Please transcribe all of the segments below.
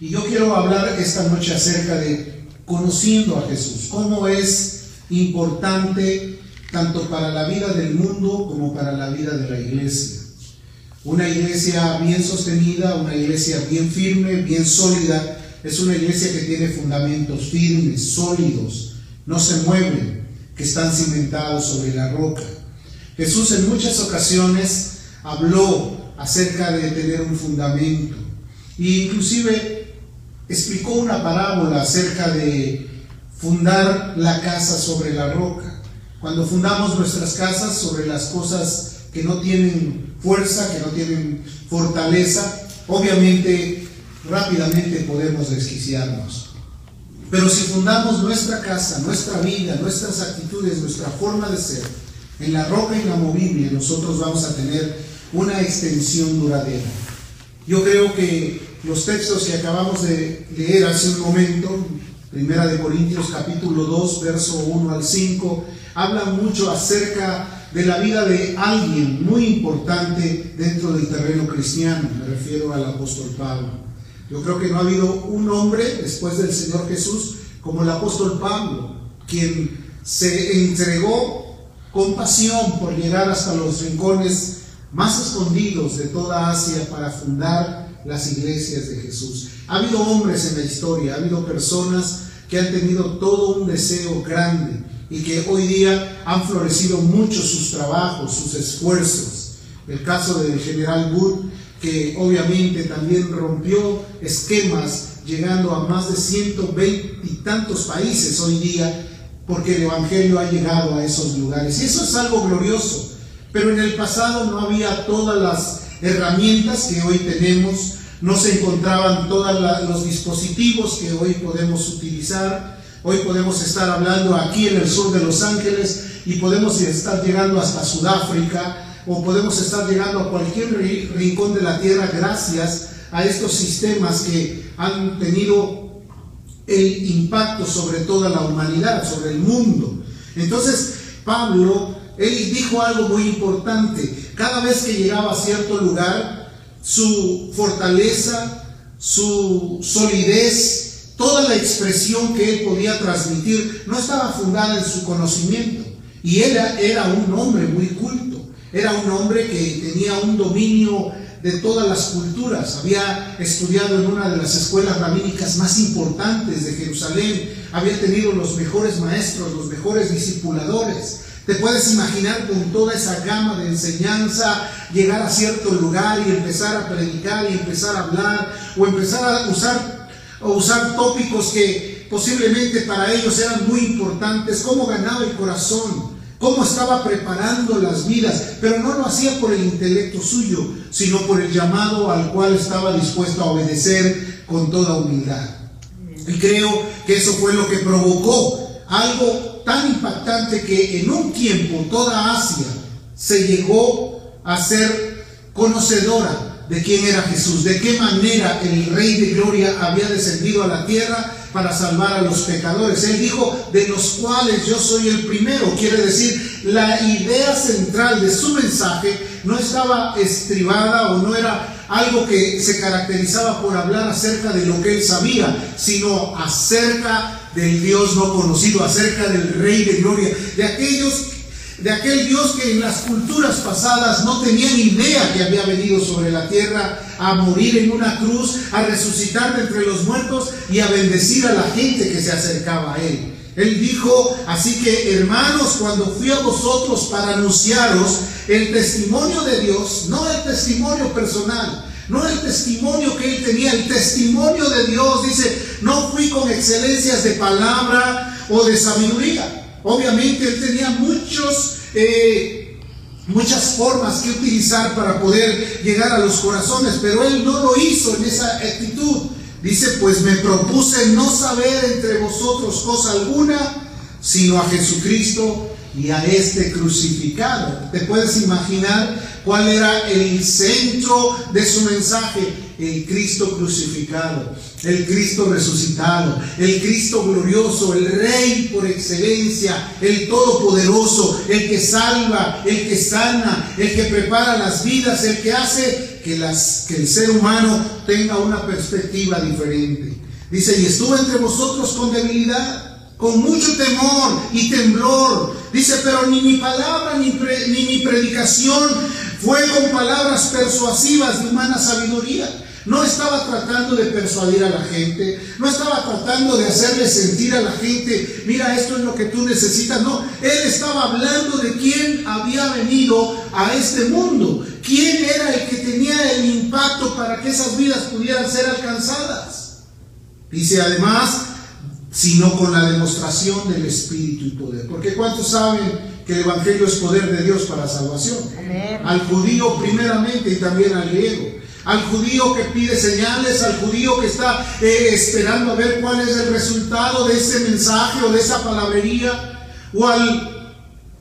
Y yo quiero hablar esta noche acerca de conociendo a Jesús, cómo es importante tanto para la vida del mundo como para la vida de la iglesia. Una iglesia bien sostenida, una iglesia bien firme, bien sólida, es una iglesia que tiene fundamentos firmes, sólidos, no se mueven, que están cimentados sobre la roca. Jesús en muchas ocasiones habló acerca de tener un fundamento e inclusive explicó una parábola acerca de fundar la casa sobre la roca. Cuando fundamos nuestras casas sobre las cosas que no tienen fuerza, que no tienen fortaleza, obviamente rápidamente podemos desquiciarnos. Pero si fundamos nuestra casa, nuestra vida, nuestras actitudes, nuestra forma de ser en la roca inamovible, nosotros vamos a tener una extensión duradera. Yo creo que los textos que acabamos de leer hace un momento, Primera de Corintios capítulo 2, verso 1 al 5, hablan mucho acerca de la vida de alguien muy importante dentro del terreno cristiano, me refiero al apóstol Pablo. Yo creo que no ha habido un hombre después del Señor Jesús como el apóstol Pablo, quien se entregó con pasión por llegar hasta los rincones más escondidos de toda Asia para fundar las iglesias de Jesús. Ha habido hombres en la historia, ha habido personas que han tenido todo un deseo grande y que hoy día han florecido mucho sus trabajos, sus esfuerzos. El caso del general Wood, que obviamente también rompió esquemas llegando a más de 120 y tantos países hoy día, porque el Evangelio ha llegado a esos lugares. Y eso es algo glorioso. Pero en el pasado no había todas las herramientas que hoy tenemos, no se encontraban todos los dispositivos que hoy podemos utilizar. Hoy podemos estar hablando aquí en el sur de Los Ángeles y podemos estar llegando hasta Sudáfrica o podemos estar llegando a cualquier rincón de la tierra gracias a estos sistemas que han tenido el impacto sobre toda la humanidad, sobre el mundo. Entonces, Pablo él dijo algo muy importante. Cada vez que llegaba a cierto lugar, su fortaleza, su solidez, toda la expresión que él podía transmitir no estaba fundada en su conocimiento. Y él era un hombre muy culto. Era un hombre que tenía un dominio de todas las culturas. Había estudiado en una de las escuelas rabínicas más importantes de Jerusalén. Había tenido los mejores maestros, los mejores discipuladores. Te puedes imaginar con toda esa gama de enseñanza llegar a cierto lugar y empezar a predicar y empezar a hablar o empezar a usar, o usar tópicos que posiblemente para ellos eran muy importantes, cómo ganaba el corazón, cómo estaba preparando las vidas, pero no lo hacía por el intelecto suyo, sino por el llamado al cual estaba dispuesto a obedecer con toda humildad. Y creo que eso fue lo que provocó algo tan impactante que en un tiempo toda Asia se llegó a ser conocedora de quién era Jesús, de qué manera el Rey de Gloria había descendido a la tierra para salvar a los pecadores. Él dijo, de los cuales yo soy el primero. Quiere decir, la idea central de su mensaje no estaba estribada o no era algo que se caracterizaba por hablar acerca de lo que él sabía, sino acerca del Dios no conocido, acerca del Rey de Gloria, de aquellos de aquel Dios que en las culturas pasadas no tenían idea que había venido sobre la tierra a morir en una cruz, a resucitar de entre los muertos y a bendecir a la gente que se acercaba a Él. Él dijo, así que hermanos, cuando fui a vosotros para anunciaros el testimonio de Dios, no el testimonio personal, no el testimonio que él tenía, el testimonio de Dios. Dice, no fui con excelencias de palabra o de sabiduría. Obviamente él tenía muchos, eh, muchas formas que utilizar para poder llegar a los corazones, pero él no lo hizo en esa actitud. Dice, pues me propuse no saber entre vosotros cosa alguna, sino a Jesucristo y a este crucificado. Te puedes imaginar ¿Cuál era el centro de su mensaje? El Cristo crucificado, el Cristo resucitado, el Cristo glorioso, el Rey por excelencia, el Todopoderoso, el que salva, el que sana, el que prepara las vidas, el que hace que, el ser humano tenga una perspectiva diferente. Dice, y estuvo entre vosotros con debilidad, con mucho temor y temblor. Dice, pero ni mi palabra ni, ni mi predicación fue con palabras persuasivas de humana sabiduría. No estaba tratando de persuadir a la gente, no estaba tratando de hacerle sentir a la gente, mira, esto es lo que tú necesitas. No, él estaba hablando de quién había venido a este mundo, quién era el que tenía el impacto para que esas vidas pudieran ser alcanzadas. Dice además, sino con la demostración del Espíritu y poder. Porque ¿cuántos saben que el Evangelio es poder de Dios para salvación? Al judío primeramente y también al griego al judío que pide señales, al judío que está eh, esperando a ver cuál es el resultado de ese mensaje o de esa palabrería, o al,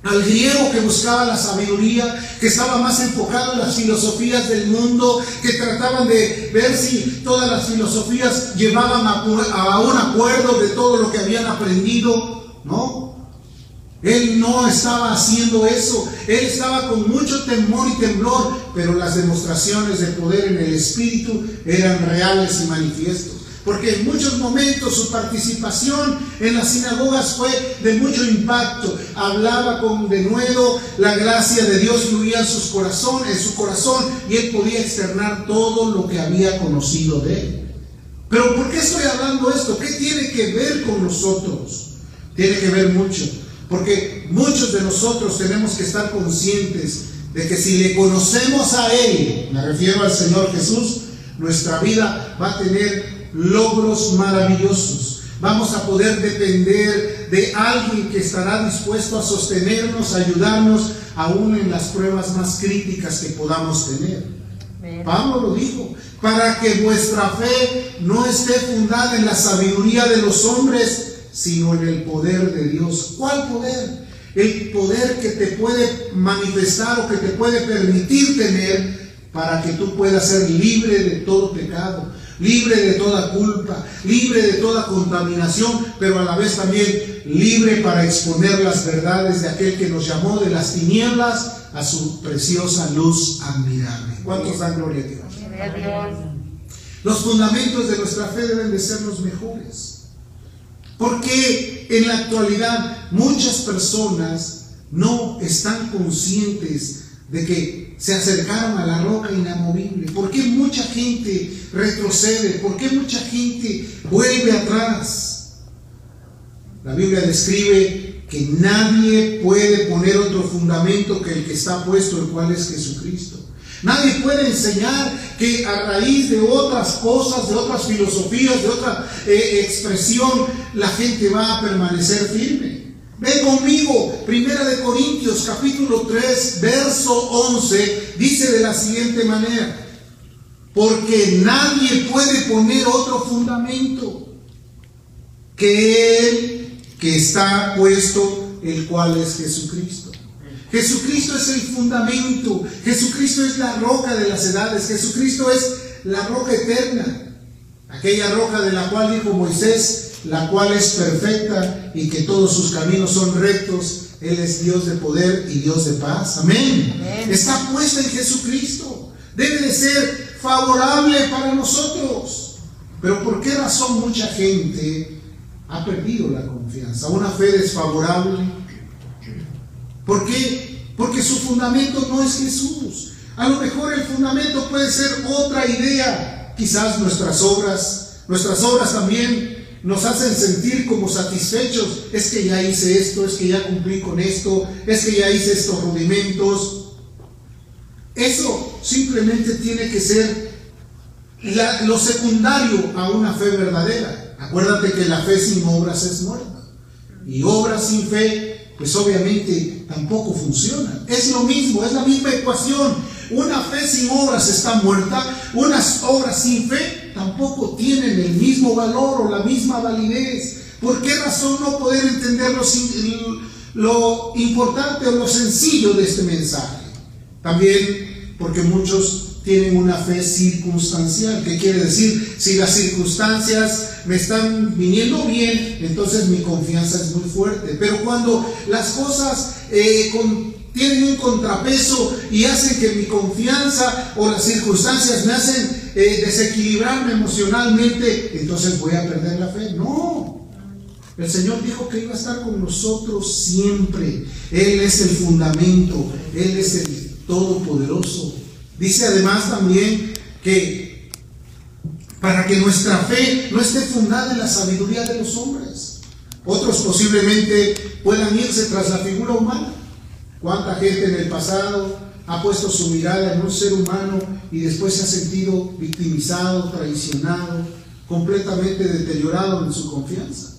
al griego que buscaba la sabiduría, que estaba más enfocado en las filosofías del mundo, que trataban de ver si todas las filosofías llevaban a, a un acuerdo de todo lo que habían aprendido, ¿no? Él no estaba haciendo eso. Él estaba con mucho temor y temblor, pero las demostraciones de poder en el Espíritu eran reales y manifiestos. Porque en muchos momentos su participación en las sinagogas fue de mucho impacto. Hablaba con denuedo, la gracia de Dios fluía en, en su corazón y él podía externar todo lo que había conocido de él. Pero ¿por qué estoy hablando esto? ¿Qué tiene que ver con nosotros? Tiene que ver mucho. Porque muchos de nosotros tenemos que estar conscientes de que si le conocemos a Él, me refiero al Señor Jesús, nuestra vida va a tener logros maravillosos. Vamos a poder depender de alguien que estará dispuesto a sostenernos, a ayudarnos, aún en las pruebas más críticas que podamos tener. Pablo lo dijo, para que vuestra fe no esté fundada en la sabiduría de los hombres, sino en el poder de Dios. ¿Cuál poder? El poder que te puede manifestar o que te puede permitir tener para que tú puedas ser libre de todo pecado, libre de toda culpa, libre de toda contaminación, pero a la vez también libre para exponer las verdades de aquel que nos llamó de las tinieblas a su preciosa luz admirable. ¿Cuántos dan gloria a Dios? Los fundamentos de nuestra fe deben de ser los mejores. Porque en la actualidad muchas personas no están conscientes de que se acercaron a la roca inamovible. ¿Por qué mucha gente retrocede? ¿Por qué mucha gente vuelve atrás? La Biblia describe que nadie puede poner otro fundamento que el que está puesto, el cual es Jesucristo. Nadie puede enseñar que a raíz de otras cosas, de otras filosofías, de otra eh, expresión, la gente va a permanecer firme. Ven conmigo, Primera de Corintios capítulo 3, verso 11, dice de la siguiente manera, porque nadie puede poner otro fundamento que él que está puesto, el cual es Jesucristo. Jesucristo es el fundamento, Jesucristo es la roca de las edades, Jesucristo es la roca eterna, aquella roca de la cual dijo Moisés, la cual es perfecta y que todos sus caminos son rectos. Él es Dios de poder y Dios de paz. Amén. Está puesta en Jesucristo. Debe de ser favorable para nosotros. Pero ¿por qué razón mucha gente ha perdido la confianza? Una fe desfavorable ¿Por qué? Porque su fundamento no es Jesús. A lo mejor el fundamento puede ser otra idea. Quizás nuestras obras, nuestras obras también nos hacen sentir como satisfechos. Es que ya hice esto, es que ya cumplí con esto, es que ya hice estos rudimentos. Eso simplemente tiene que ser lo secundario a una fe verdadera. Acuérdate que la fe sin obras es muerta. Y obras sin fe pues obviamente tampoco funciona. Es lo mismo, es la misma ecuación. Una fe sin obras está muerta, unas obras sin fe tampoco tienen el mismo valor o la misma validez. ¿Por qué razón no poder entender lo, lo importante o lo sencillo de este mensaje? También porque muchos tienen una fe circunstancial. ¿Qué quiere decir? Si las circunstancias me están viniendo bien, entonces mi confianza es muy fuerte. Pero cuando las cosas eh, tienen un contrapeso y hacen que mi confianza o las circunstancias me hacen eh, desequilibrarme emocionalmente, entonces voy a perder la fe. No. El Señor dijo que iba a estar con nosotros siempre. Él es el fundamento, Él es el todopoderoso. Dice además también que para que nuestra fe no esté fundada en la sabiduría de los hombres. Otros posiblemente puedan irse tras la figura humana. ¿Cuánta gente en el pasado ha puesto su mirada en un ser humano y después se ha sentido victimizado, traicionado, completamente deteriorado en su confianza?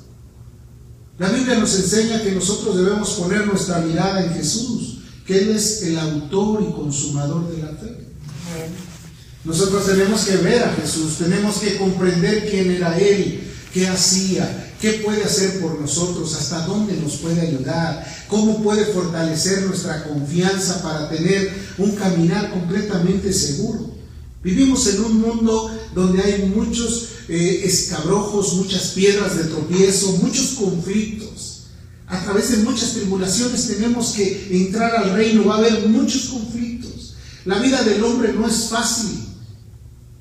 La Biblia nos enseña que nosotros debemos poner nuestra mirada en Jesús, que Él es el autor y consumador de la. Nosotros tenemos que ver a Jesús, tenemos que comprender quién era Él, qué hacía, qué puede hacer por nosotros, hasta dónde nos puede ayudar, cómo puede fortalecer nuestra confianza para tener un caminar completamente seguro. Vivimos en un mundo donde hay muchos eh, escabrojos, muchas piedras de tropiezo, muchos conflictos. A través de muchas tribulaciones tenemos que entrar al reino, va a haber muchos conflictos. La vida del hombre no es fácil.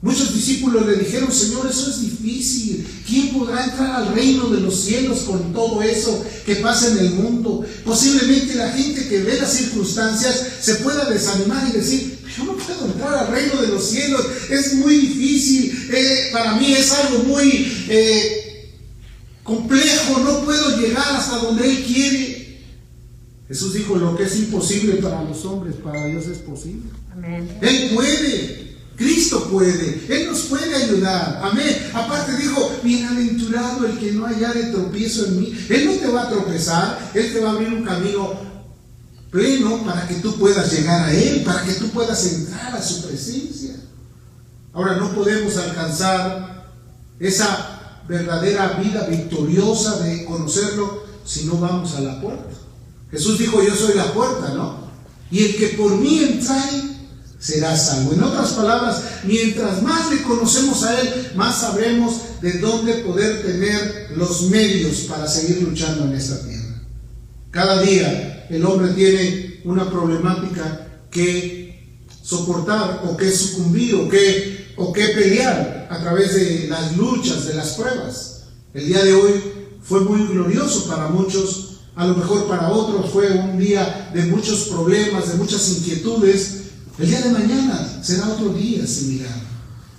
Muchos discípulos le dijeron, Señor, eso es difícil. ¿Quién podrá entrar al reino de los cielos con todo eso que pasa en el mundo? Posiblemente la gente que ve las circunstancias se pueda desanimar y decir, yo no puedo entrar al reino de los cielos, es muy difícil, eh, para mí es algo muy eh, complejo, no puedo llegar hasta donde Él quiere. Jesús dijo, lo que es imposible para los hombres, para Dios es posible. Él puede. Cristo puede, Él nos puede ayudar. Amén. Aparte dijo, bienaventurado el que no haya de tropiezo en mí. Él no te va a tropezar, Él te va a abrir un camino pleno para que tú puedas llegar a Él, para que tú puedas entrar a su presencia. Ahora no podemos alcanzar esa verdadera vida victoriosa de conocerlo si no vamos a la puerta. Jesús dijo, yo soy la puerta, ¿no? Y el que por mí entra será salvo. En otras palabras, mientras más le conocemos a Él, más sabremos de dónde poder tener los medios para seguir luchando en esta tierra. Cada día el hombre tiene una problemática que soportar o que sucumbir o que, o que pelear a través de las luchas, de las pruebas. El día de hoy fue muy glorioso para muchos, a lo mejor para otros fue un día de muchos problemas, de muchas inquietudes, el día de mañana será otro día similar.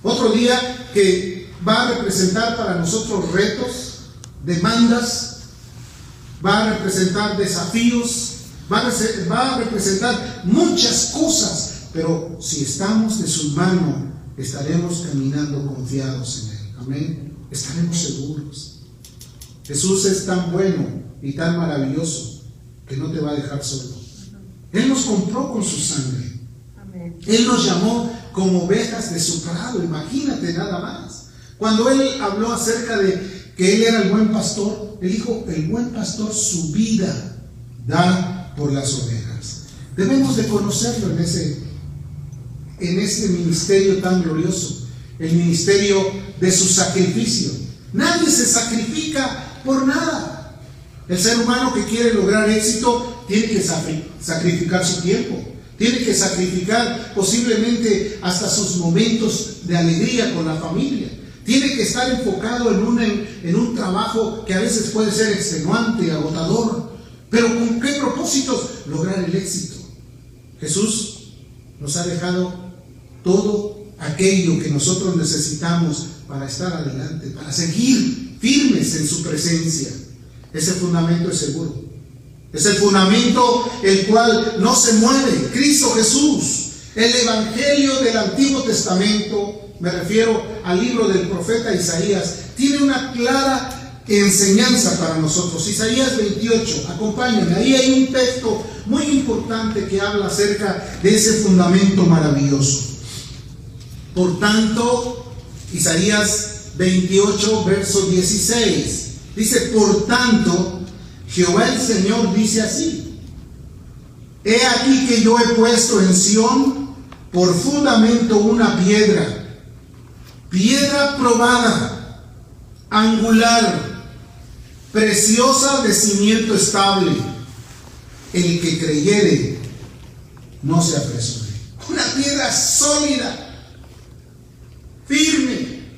Otro día que va a representar para nosotros retos, demandas, va a representar desafíos, va a, representar muchas cosas, pero si estamos de su mano, estaremos caminando confiados en Él. Amén. Estaremos seguros. Jesús es tan bueno y tan maravilloso que no te va a dejar solo. Él nos compró con su sangre. Él nos llamó como ovejas de su prado, imagínate nada más. Cuando Él habló acerca de que Él era el buen pastor, Él dijo, el buen pastor su vida da por las ovejas. Debemos de conocerlo en, ese, en este ministerio tan glorioso, el ministerio de su sacrificio. Nadie se sacrifica por nada. El ser humano que quiere lograr éxito tiene que sacrificar su tiempo, tiene que sacrificar posiblemente hasta sus momentos de alegría con la familia. Tiene que estar enfocado en un, en un trabajo que a veces puede ser extenuante, agotador. Pero ¿con qué propósitos? Lograr el éxito. Jesús nos ha dejado todo aquello que nosotros necesitamos para estar adelante, para seguir firmes en su presencia. Ese fundamento es seguro. Es el fundamento el cual no se mueve. Cristo Jesús, el Evangelio del Antiguo Testamento, me refiero al libro del profeta Isaías, tiene una clara enseñanza para nosotros. Isaías 28, acompáñenme, ahí hay un texto muy importante que habla acerca de ese fundamento maravilloso. Por tanto, Isaías 28, verso 16, dice, por tanto, Jehová el Señor dice así, he aquí que yo he puesto en Sión por fundamento una piedra, piedra probada, angular, preciosa de cimiento estable. El que creyere, no se apresure. Una piedra sólida, firme,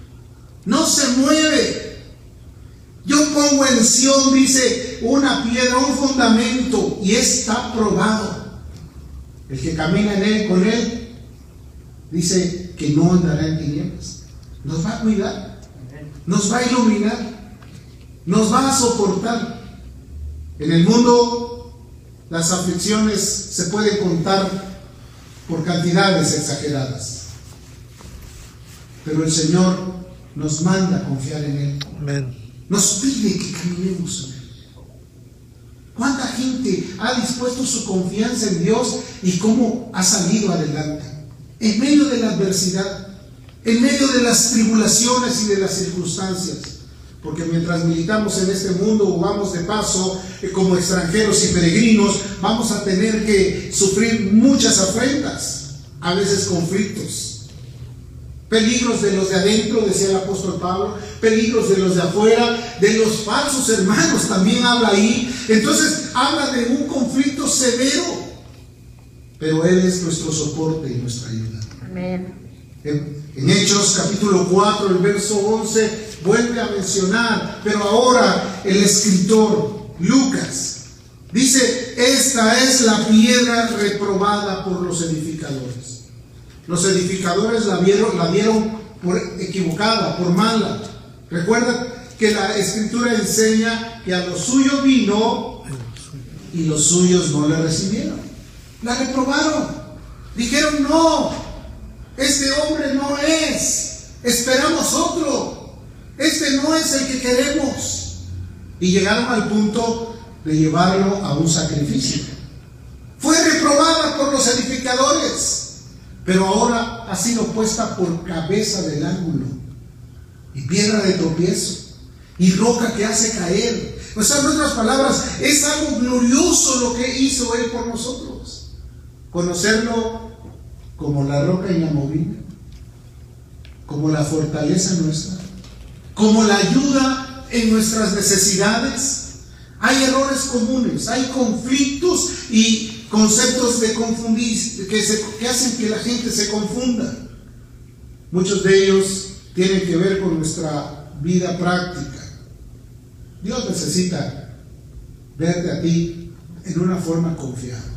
no se mueve. Yo pongo en Sion, dice, una piedra, un fundamento, y está probado. El que camina en él, con él, dice que no andará en tinieblas. Nos va a cuidar, nos va a iluminar, nos va a soportar. En el mundo las aflicciones se pueden contar por cantidades exageradas. Pero el Señor nos manda a confiar en Él. Nos pide que caminemos en Él. ¿Cuánta gente ha dispuesto su confianza en Dios y cómo ha salido adelante? en medio de la adversidad, en medio de las tribulaciones y de las circunstancias. Porque mientras militamos en este mundo o vamos de paso eh, como extranjeros y peregrinos, vamos a tener que sufrir muchas afrentas, a veces conflictos. Peligros de los de adentro, decía el apóstol Pablo, peligros de los de afuera, de los falsos hermanos, también habla ahí. Entonces habla de un conflicto severo pero Él es nuestro soporte y nuestra ayuda. Amén. En, Hechos capítulo 4, el verso 11, vuelve a mencionar, pero ahora el escritor Lucas dice, esta es la piedra reprobada por los edificadores. Los edificadores la vieron, la vieron por equivocada, por mala. Recuerda que la escritura enseña que a los suyos vino y los suyos no le recibieron. La reprobaron. Dijeron, no, este hombre no es. Esperamos otro. Este no es el que queremos. Y llegaron al punto de llevarlo a un sacrificio. Fue reprobada por los edificadores, pero ahora ha sido puesta por cabeza del ángulo y piedra de tropiezo y roca que hace caer. O sea, en otras palabras, es algo glorioso lo que hizo Él por nosotros conocerlo como la roca inamovible, como la fortaleza nuestra, como la ayuda en nuestras necesidades. Hay errores comunes, hay conflictos y conceptos que, que hacen que la gente se confunda. Muchos de ellos tienen que ver con nuestra vida práctica. Dios necesita verte a ti en una forma confiada.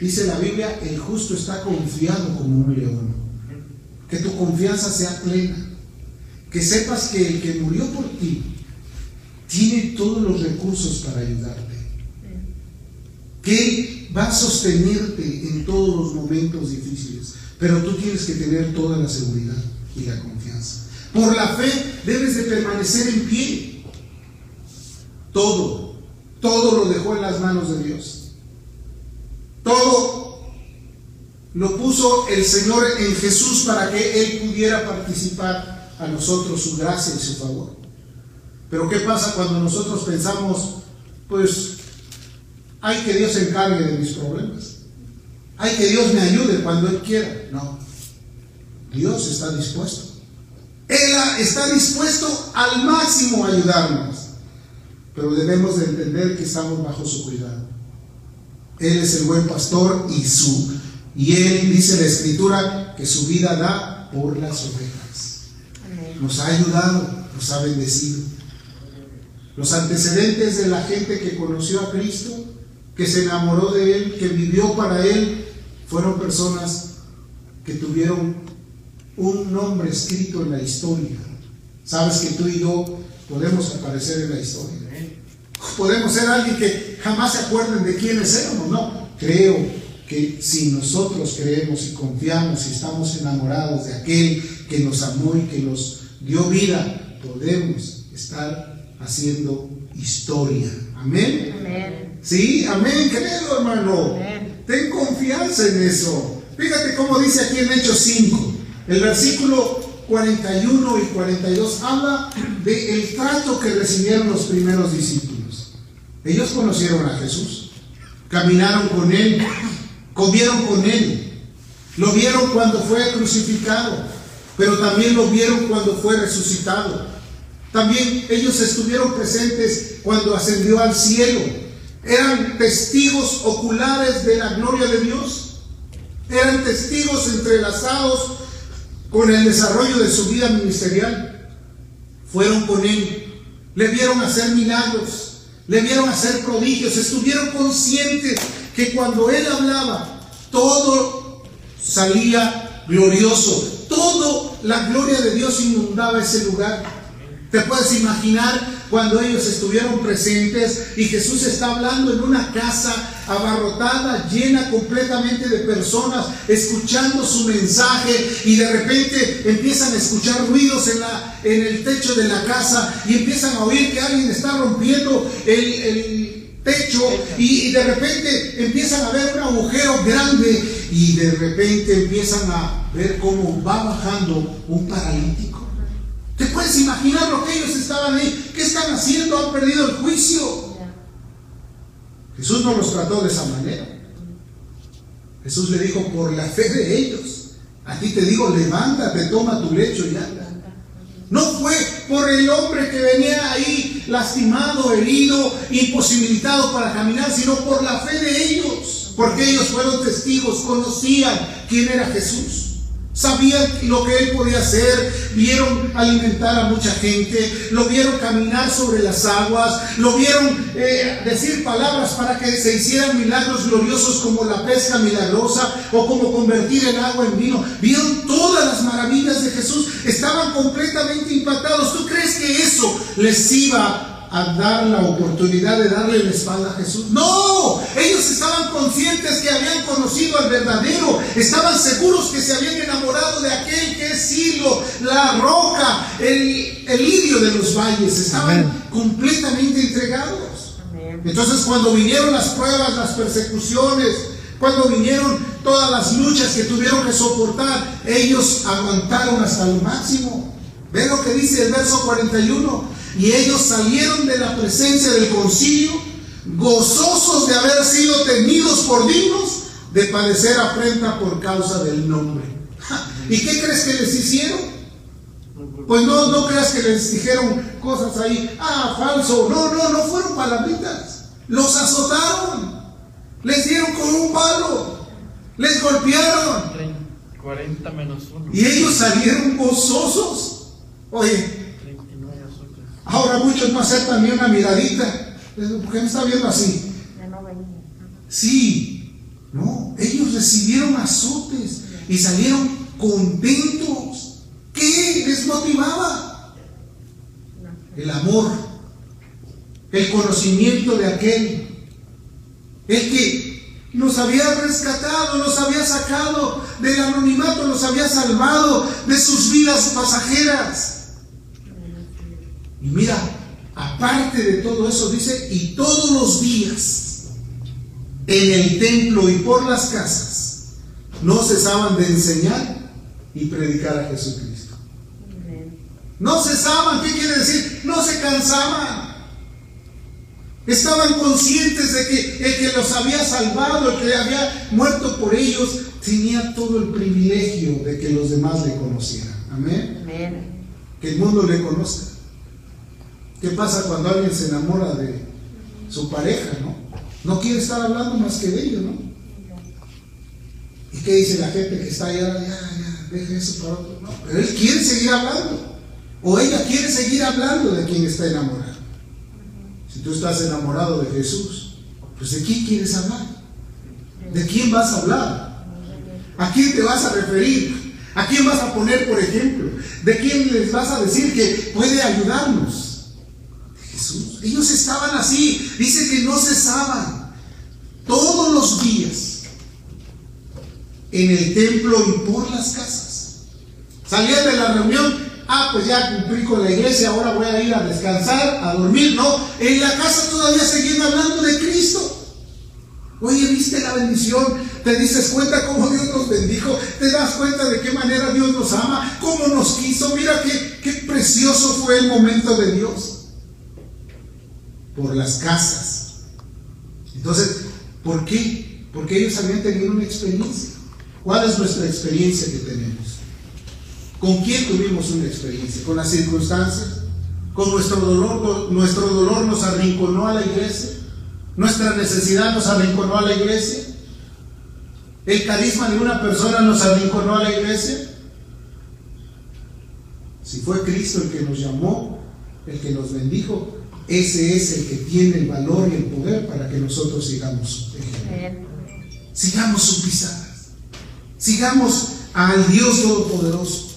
Dice la Biblia, el justo está confiado como un león. Que tu confianza sea plena. Que sepas que el que murió por ti tiene todos los recursos para ayudarte. Que va a sostenerte en todos los momentos difíciles. Pero tú tienes que tener toda la seguridad y la confianza. Por la fe debes de permanecer en pie. Todo, todo lo dejó en las manos de Dios. Todo lo puso el Señor en Jesús para que Él pudiera participar a nosotros su gracia y su favor. Pero ¿qué pasa cuando nosotros pensamos, pues, hay que Dios se encargue de mis problemas? Hay que Dios me ayude cuando Él quiera. No, Dios está dispuesto. Él está dispuesto al máximo a ayudarnos. Pero debemos de entender que estamos bajo su cuidado. Él es el buen pastor y su y él dice la escritura que su vida da por las ovejas. Nos ha ayudado, nos ha bendecido. Los antecedentes de la gente que conoció a Cristo, que se enamoró de Él, que vivió para Él, fueron personas que tuvieron un nombre escrito en la historia. Sabes que tú y yo podemos aparecer en la historia. Podemos ser alguien que jamás se acuerden de quiénes éramos, no. Creo que si nosotros creemos y confiamos y estamos enamorados de aquel que nos amó y que nos dio vida, podemos estar haciendo historia. Amén. Amén. Sí, amén, creo hermano. Ten confianza en eso. Fíjate cómo dice aquí en Hechos 5, el versículo 41 y 42 habla del el trato que recibieron los primeros discípulos. Ellos conocieron a Jesús, caminaron con Él, comieron con él, lo vieron cuando fue crucificado, pero también lo vieron cuando fue resucitado. También ellos estuvieron presentes cuando ascendió al cielo. Eran testigos oculares de la gloria de Dios. Eran testigos entrelazados con el desarrollo de su vida ministerial. Fueron con él, le vieron hacer milagros, le vieron hacer prodigios, estuvieron conscientes que cuando él hablaba, todo salía glorioso, todo la gloria de Dios inundaba ese lugar. Te puedes imaginar cuando ellos estuvieron presentes y Jesús está hablando en una casa abarrotada, llena completamente de personas, escuchando su mensaje y de repente empiezan a escuchar ruidos en, la, en el techo de la casa y empiezan a oír que alguien está rompiendo el, techo y, y de repente empiezan a ver un agujero grande y de repente empiezan a ver cómo va bajando un paralítico. ¿Te puedes imaginar lo que ellos estaban ahí? ¿Qué están haciendo? Han perdido el juicio. Jesús no los trató de esa manera. Jesús le dijo, por la fe de ellos, a ti te digo, levántate, toma tu lecho y anda. No fue por el hombre que venía ahí lastimado, herido, imposibilitado para caminar, sino por la fe de ellos. Porque ellos fueron testigos, conocían quién era Jesús. Sabían lo que él podía hacer, vieron alimentar a mucha gente, lo vieron caminar sobre las aguas, lo vieron eh, decir palabras para que se hicieran milagros gloriosos como la pesca milagrosa o como convertir el agua en vino. Vieron todas las maravillas de Jesús, estaban completamente impactados. ¿Tú crees que eso les iba a dar la oportunidad de darle la espalda a Jesús. No, ellos estaban conscientes que habían conocido al verdadero, estaban seguros que se habían enamorado de aquel que es Silo, la roca, el, el lirio de los valles, estaban completamente entregados. Entonces cuando vinieron las pruebas, las persecuciones, cuando vinieron todas las luchas que tuvieron que soportar, ellos aguantaron hasta lo máximo. Ve lo que dice el verso 41. Y ellos salieron de la presencia del concilio gozosos de haber sido tenidos por dignos de padecer afrenta por causa del nombre. ¿Y qué crees que les hicieron? Pues no, no creas que les dijeron cosas ahí, ah, falso. No, no, no fueron palabritas. Los azotaron. Les dieron con un palo. Les golpearon. 40 menos 1. Y ellos salieron gozosos. Oye, Ahora muchos no aceptan ni una miradita. ¿Por qué me está viendo así? Sí, no, ellos recibieron azotes y salieron contentos. ¿Qué les motivaba? El amor, el conocimiento de aquel, el que nos había rescatado, nos había sacado del anonimato, nos había salvado de sus vidas pasajeras. Y mira, aparte de todo eso, dice, y todos los días en el templo y por las casas no cesaban de enseñar y predicar a Jesucristo. No cesaban, ¿qué quiere decir? No se cansaban. Estaban conscientes de que el que los había salvado, el que había muerto por ellos, tenía todo el privilegio de que los demás le conocieran. Amén. Que el mundo le conozca. ¿Qué pasa cuando alguien se enamora de su pareja, no? No quiere estar hablando más que de ello, ¿no? ¿Y qué dice la gente que está allá? Ya, ya, deje eso para otro. No, pero él quiere seguir hablando. O ella quiere seguir hablando de quien está enamorado. Si tú estás enamorado de Jesús, pues ¿de quién quieres hablar? ¿De quién vas a hablar? ¿A quién te vas a referir? ¿A quién vas a poner por ejemplo? ¿De quién les vas a decir que puede ayudarnos? Ellos estaban así. Dice que no cesaban. Todos los días. En el templo y por las casas. Salían de la reunión. Ah, pues ya cumplí con la iglesia. Ahora voy a ir a descansar, a dormir. No, en la casa todavía seguían hablando de Cristo. Oye, ¿viste la bendición? ¿Te dices cuenta cómo Dios nos bendijo? ¿Te das cuenta de qué manera Dios nos ama? ¿Cómo nos quiso? Mira qué, qué precioso fue el momento de Dios por las casas. Entonces, ¿por qué? porque ellos habían tenido una experiencia. ¿Cuál es nuestra experiencia que tenemos? ¿Con quién tuvimos una experiencia? ¿Con las circunstancias? ¿Con nuestro dolor? ¿Nuestro dolor nos arrinconó a la iglesia? ¿Nuestra necesidad nos arrinconó a la iglesia? ¿El carisma de una persona nos arrinconó a la iglesia? Si fue Cristo el que nos llamó, el que nos bendijo, ese es el que tiene el valor y el poder para que nosotros sigamos Sigamos sus pisadas. Sigamos al Dios Todopoderoso.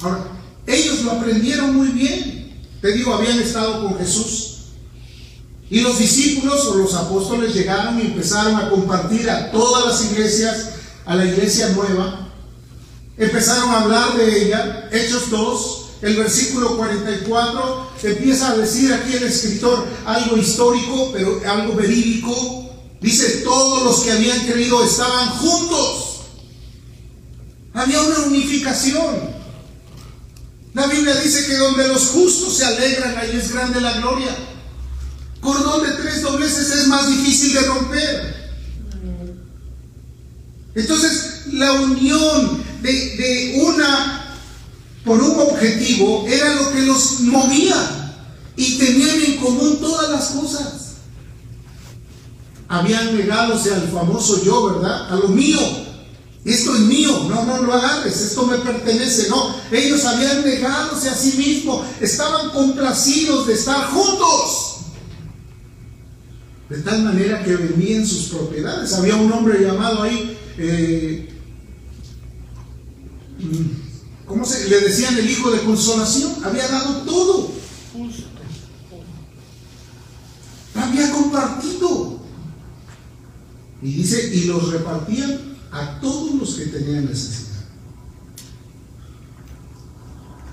Ahora, ellos lo aprendieron muy bien. Te digo, habían estado con Jesús. Y los discípulos o los apóstoles llegaron y empezaron a compartir a todas las iglesias, a la iglesia nueva. Empezaron a hablar de ella. Hechos 2, el versículo 44 empieza a decir aquí el escritor algo histórico, pero algo verídico. Dice, todos los que habían creído estaban juntos. Había una unificación. La Biblia dice que donde los justos se alegran, ahí es grande la gloria. Cordón de tres dobleces es más difícil de romper. Entonces, la unión de, de una por un objetivo era lo que los movía y tenían en común todas las cosas. Habían negadose al famoso yo, ¿verdad? A lo mío. Esto es mío, no, no lo agarres, esto me pertenece, no. Ellos habían negadose a sí mismos, estaban complacidos de estar juntos. De tal manera que vendían sus propiedades. Había un hombre llamado ahí, eh, ¿cómo se le decían el hijo de consolación? Había dado todo. Había compartido. Y dice, y los repartían a todos los que tenían necesidad.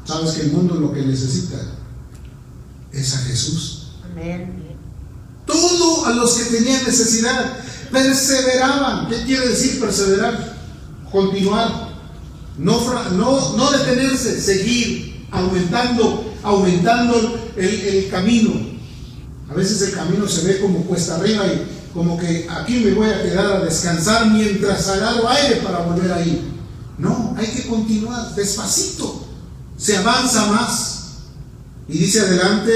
¿Sabes que el mundo lo que necesita es a Jesús? Amén. Todo a los que tenían necesidad perseveraban. ¿Qué quiere decir perseverar? Continuar no, no, detenerse, seguir aumentando, aumentando el, camino. A veces el camino se ve como cuesta arriba y como que aquí me voy a quedar a descansar mientras agarro aire para volver ahí. No, hay que continuar despacito. Se avanza más. Y dice adelante,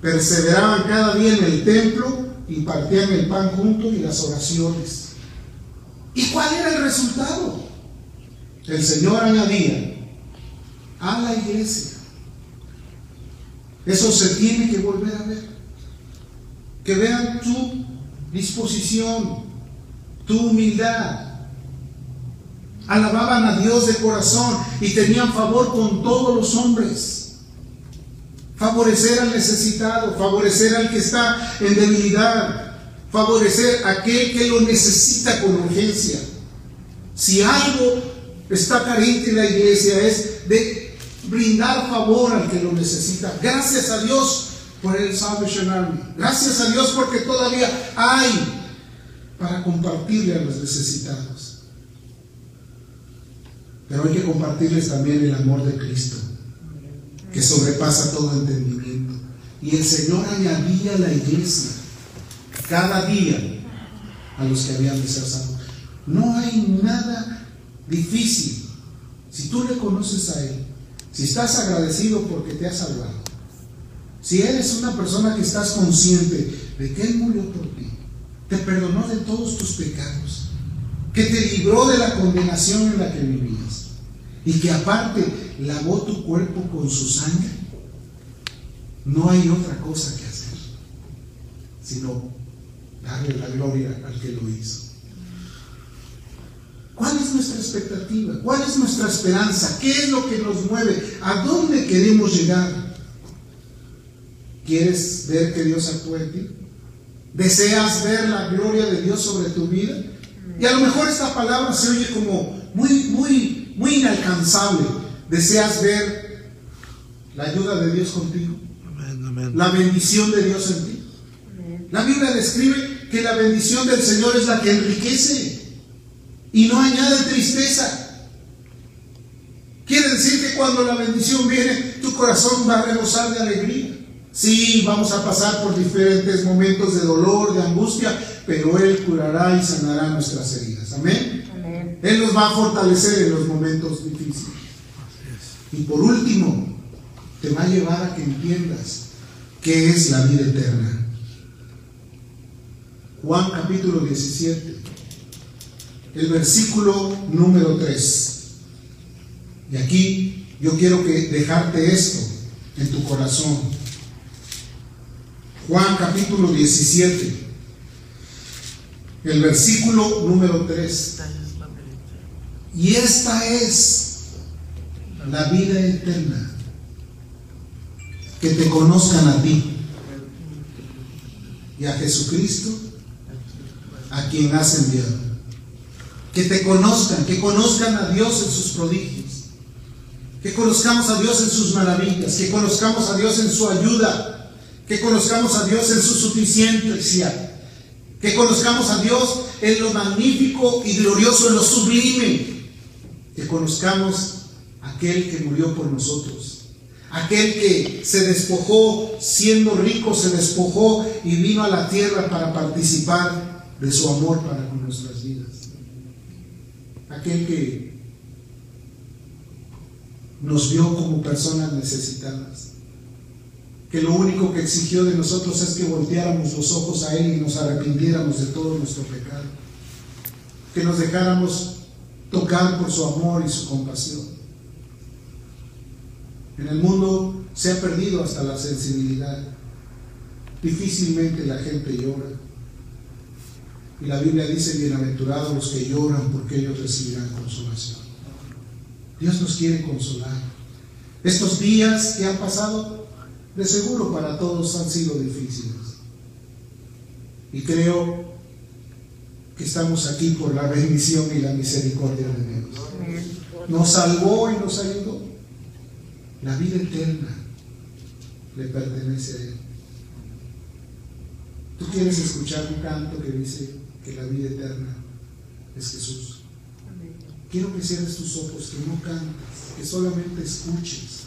perseveraban cada día en el templo y partían el pan juntos y las oraciones. ¿Y cuál era el resultado? El Señor añadía a la iglesia. Eso se tiene que volver a ver. Que vean tu disposición, tu humildad. Alababan a Dios de corazón y tenían favor con todos los hombres. Favorecer al necesitado, favorecer al que está en debilidad, favorecer a aquel que lo necesita con urgencia. Si algo está carente la iglesia es de brindar favor al que lo necesita. Gracias a Dios por el Salvation Army. Gracias a Dios porque todavía hay para compartirle a los necesitados. Pero hay que compartirles también el amor de Cristo, que sobrepasa todo entendimiento. Y el Señor añadía a la iglesia cada día a los que habían de ser salvos. No hay nada difícil, si tú le conoces a Él, si estás agradecido porque te ha salvado, si eres una persona que estás consciente de que Él murió por ti, te perdonó de todos tus pecados, que te libró de la condenación en la que vivías y que aparte lavó tu cuerpo con su sangre, no hay otra cosa que hacer, sino darle la gloria al que lo hizo. ¿Cuál es nuestra expectativa? ¿Cuál es nuestra esperanza? ¿Qué es lo que nos mueve? ¿A dónde queremos llegar? ¿Quieres ver que Dios actúe en ti? ¿Deseas ver la gloria de Dios sobre tu vida? Y a lo mejor esta palabra se oye como muy, muy, muy inalcanzable. ¿Deseas ver la ayuda de Dios contigo? La bendición de Dios en ti. La Biblia describe que la bendición del Señor es la que enriquece y no añade tristeza. Quiere decir que cuando la bendición viene, tu corazón va a rebosar de alegría. Sí, vamos a pasar por diferentes momentos de dolor, de angustia, pero Él curará y sanará nuestras heridas. Amén. Amén. Él nos va a fortalecer en los momentos difíciles. Y por último, te va a llevar a que entiendas qué es la vida eterna. Juan capítulo 17, el versículo número 3. Y aquí yo quiero que dejarte esto en tu corazón. Juan capítulo 17, el versículo número 3. Esta es la vida. Y esta es la vida eterna. Que te conozcan a ti y a Jesucristo, a quien has enviado. Que te conozcan, que conozcan a Dios en sus prodigios. Que conozcamos a Dios en sus maravillas. Que conozcamos a Dios en su ayuda. Que conozcamos a Dios en su suficiencia. Que conozcamos a Dios en lo magnífico y glorioso, en lo sublime. Que conozcamos aquel que murió por nosotros. Aquel que se despojó, siendo rico, se despojó y vino a la tierra para participar de su amor para con nuestras vidas. Aquel que nos vio como personas necesitadas. Que lo único que exigió de nosotros es que volteáramos los ojos a Él y nos arrepintiéramos de todo nuestro pecado. Que nos dejáramos tocar por su amor y su compasión. En el mundo se ha perdido hasta la sensibilidad. Difícilmente la gente llora. Y la Biblia dice, bienaventurados los que lloran porque ellos recibirán consolación. Dios nos quiere consolar. Estos días que han pasado, de seguro para todos han sido difíciles. Y creo que estamos aquí por la bendición y la misericordia de Dios. Nos salvó y nos ayudó. La vida eterna le pertenece a Él. Tú quieres escuchar un canto que dice que la vida eterna es Jesús. Quiero que cierres tus ojos, que no cantes, que solamente escuches,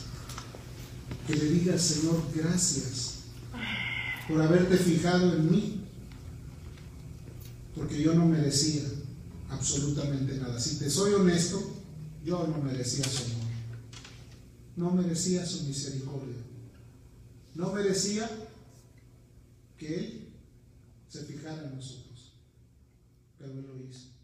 que le digas, Señor, gracias por haberte fijado en mí, porque yo no merecía absolutamente nada. Si te soy honesto, yo no merecía su amor, no merecía su misericordia, no merecía que Él se fijara en nosotros, pero Él lo hizo.